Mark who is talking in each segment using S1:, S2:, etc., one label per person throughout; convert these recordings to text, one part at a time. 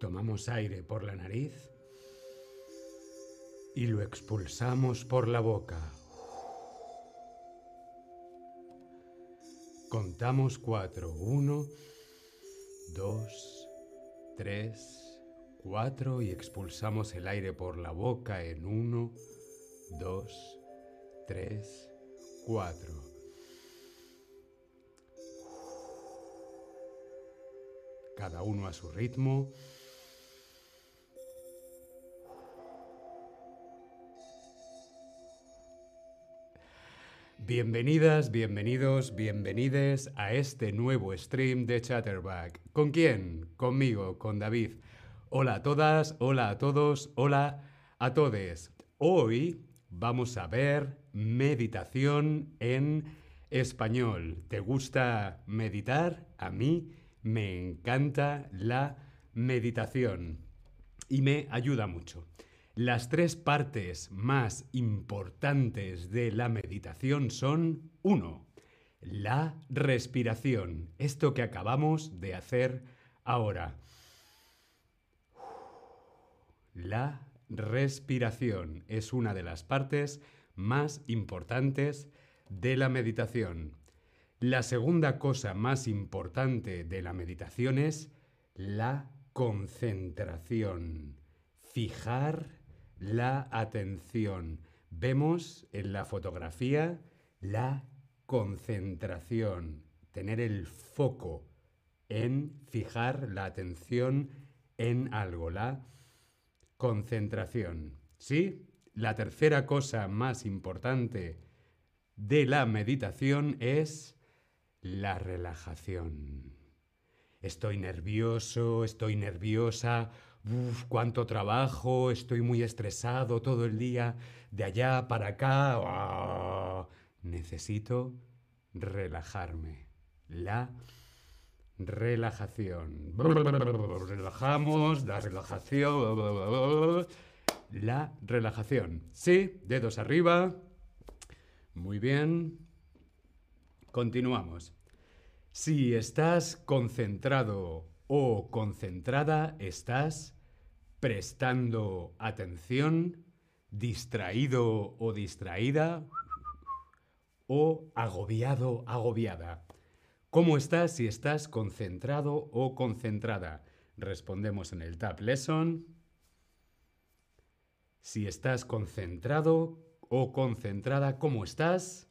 S1: Tomamos aire por la nariz y lo expulsamos por la boca. Contamos cuatro. Uno, dos, tres, cuatro y expulsamos el aire por la boca en uno, dos, tres, cuatro. Cada uno a su ritmo. Bienvenidas, bienvenidos, bienvenides a este nuevo stream de Chatterback. ¿Con quién? Conmigo, con David. Hola a todas, hola a todos, hola a todes. Hoy vamos a ver meditación en español. ¿Te gusta meditar? A mí me encanta la meditación y me ayuda mucho. Las tres partes más importantes de la meditación son, uno, la respiración, esto que acabamos de hacer ahora. La respiración es una de las partes más importantes de la meditación. La segunda cosa más importante de la meditación es la concentración. Fijar la atención. Vemos en la fotografía la concentración, tener el foco en fijar la atención en algo, la concentración. ¿Sí? La tercera cosa más importante de la meditación es la relajación. Estoy nervioso, estoy nerviosa, Uf, cuánto trabajo, estoy muy estresado todo el día, de allá para acá. Ah, necesito relajarme. La relajación. Relajamos, la relajación. La relajación. Sí, dedos arriba. Muy bien. Continuamos. Si estás concentrado o concentrada estás prestando atención, distraído o distraída, o agobiado, agobiada. ¿Cómo estás si estás concentrado o concentrada? Respondemos en el Tab Lesson. Si estás concentrado o concentrada, ¿cómo estás?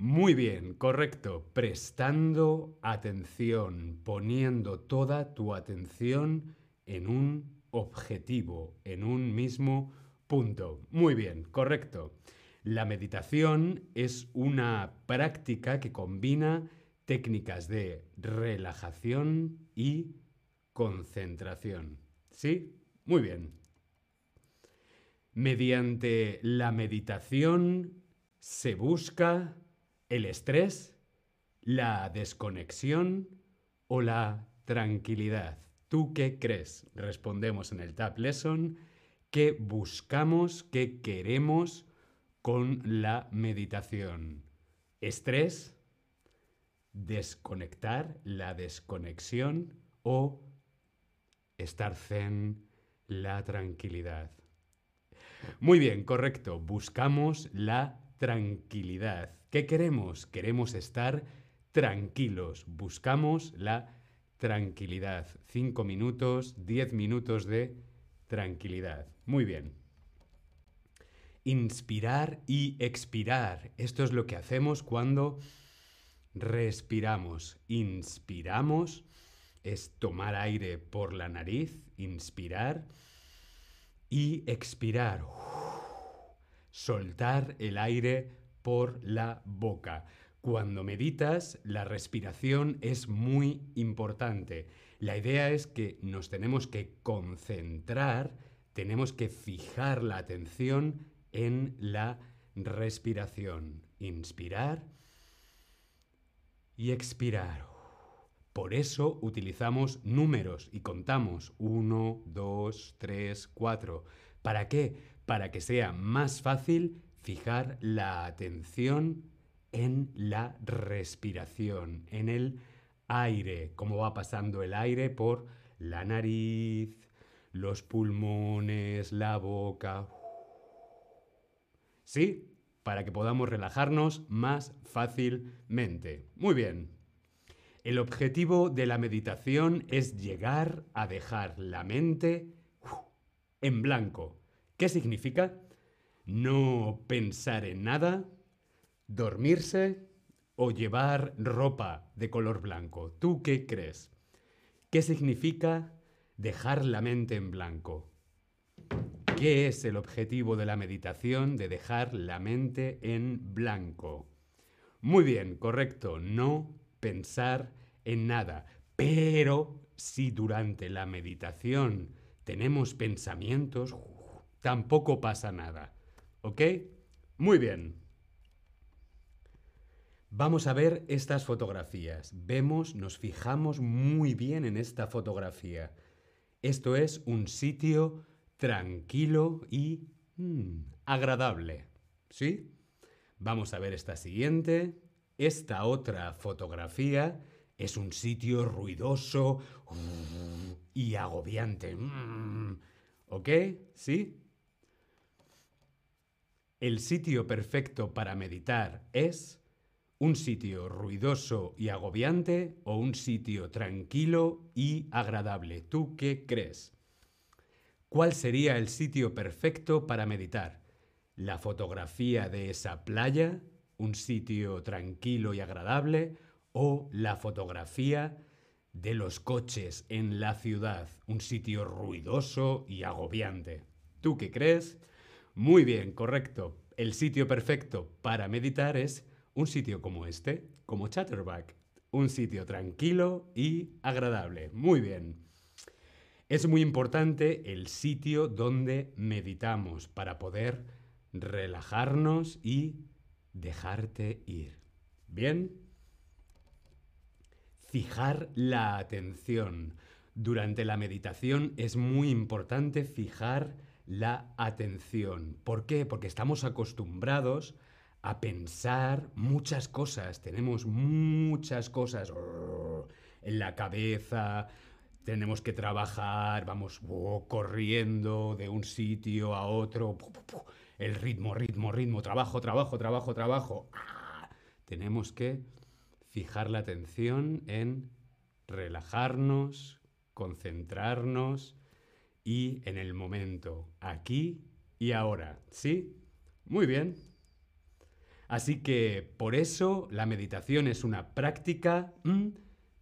S1: Muy bien, correcto. Prestando atención, poniendo toda tu atención en un objetivo, en un mismo punto. Muy bien, correcto. La meditación es una práctica que combina técnicas de relajación y concentración. ¿Sí? Muy bien. Mediante la meditación se busca ¿El estrés? ¿La desconexión o la tranquilidad? ¿Tú qué crees? Respondemos en el Tab Lesson. ¿Qué buscamos, qué queremos con la meditación? ¿Estrés? ¿Desconectar? ¿La desconexión? ¿O estar zen? ¿La tranquilidad? Muy bien, correcto. Buscamos la tranquilidad. ¿Qué queremos? Queremos estar tranquilos. Buscamos la tranquilidad. Cinco minutos, diez minutos de tranquilidad. Muy bien. Inspirar y expirar. Esto es lo que hacemos cuando respiramos. Inspiramos es tomar aire por la nariz, inspirar y expirar. Soltar el aire por la boca. Cuando meditas, la respiración es muy importante. La idea es que nos tenemos que concentrar, tenemos que fijar la atención en la respiración. Inspirar y expirar. Por eso utilizamos números y contamos 1, 2, 3, 4. ¿Para qué? Para que sea más fácil fijar la atención en la respiración, en el aire, cómo va pasando el aire por la nariz, los pulmones, la boca. ¿Sí? Para que podamos relajarnos más fácilmente. Muy bien. El objetivo de la meditación es llegar a dejar la mente en blanco. ¿Qué significa? No pensar en nada, dormirse o llevar ropa de color blanco. ¿Tú qué crees? ¿Qué significa dejar la mente en blanco? ¿Qué es el objetivo de la meditación de dejar la mente en blanco? Muy bien, correcto, no pensar en nada. Pero si durante la meditación tenemos pensamientos, tampoco pasa nada. ¿Ok? Muy bien. Vamos a ver estas fotografías. Vemos, nos fijamos muy bien en esta fotografía. Esto es un sitio tranquilo y mm, agradable. ¿Sí? Vamos a ver esta siguiente. Esta otra fotografía es un sitio ruidoso y agobiante. Mm, ¿Ok? ¿Sí? El sitio perfecto para meditar es un sitio ruidoso y agobiante o un sitio tranquilo y agradable. ¿Tú qué crees? ¿Cuál sería el sitio perfecto para meditar? ¿La fotografía de esa playa? ¿Un sitio tranquilo y agradable? ¿O la fotografía de los coches en la ciudad? ¿Un sitio ruidoso y agobiante? ¿Tú qué crees? Muy bien, correcto. El sitio perfecto para meditar es un sitio como este, como Chatterback. Un sitio tranquilo y agradable. Muy bien. Es muy importante el sitio donde meditamos para poder relajarnos y dejarte ir. ¿Bien? Fijar la atención. Durante la meditación es muy importante fijar la atención. ¿Por qué? Porque estamos acostumbrados a pensar muchas cosas, tenemos muchas cosas en la cabeza, tenemos que trabajar, vamos corriendo de un sitio a otro, el ritmo, ritmo, ritmo, trabajo, trabajo, trabajo, trabajo. ¡Ah! Tenemos que fijar la atención en relajarnos, concentrarnos y en el momento, aquí y ahora. ¿Sí? Muy bien. Así que por eso la meditación es una práctica mm,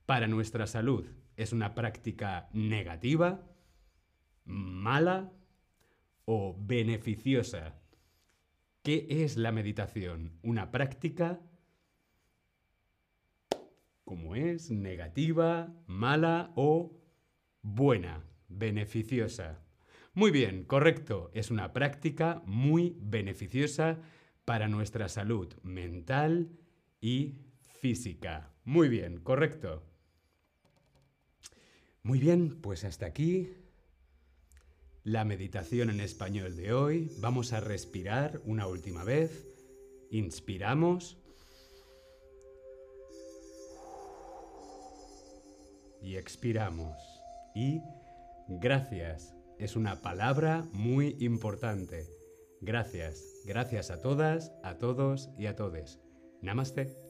S1: para nuestra salud. Es una práctica negativa, mala o beneficiosa. ¿Qué es la meditación? Una práctica como es negativa, mala o buena, beneficiosa. Muy bien, correcto. Es una práctica muy beneficiosa para nuestra salud mental y física. Muy bien, correcto. Muy bien, pues hasta aquí la meditación en español de hoy. Vamos a respirar una última vez. Inspiramos. Y expiramos. Y gracias. Es una palabra muy importante. Gracias. Gracias a todas, a todos y a todes. Namaste.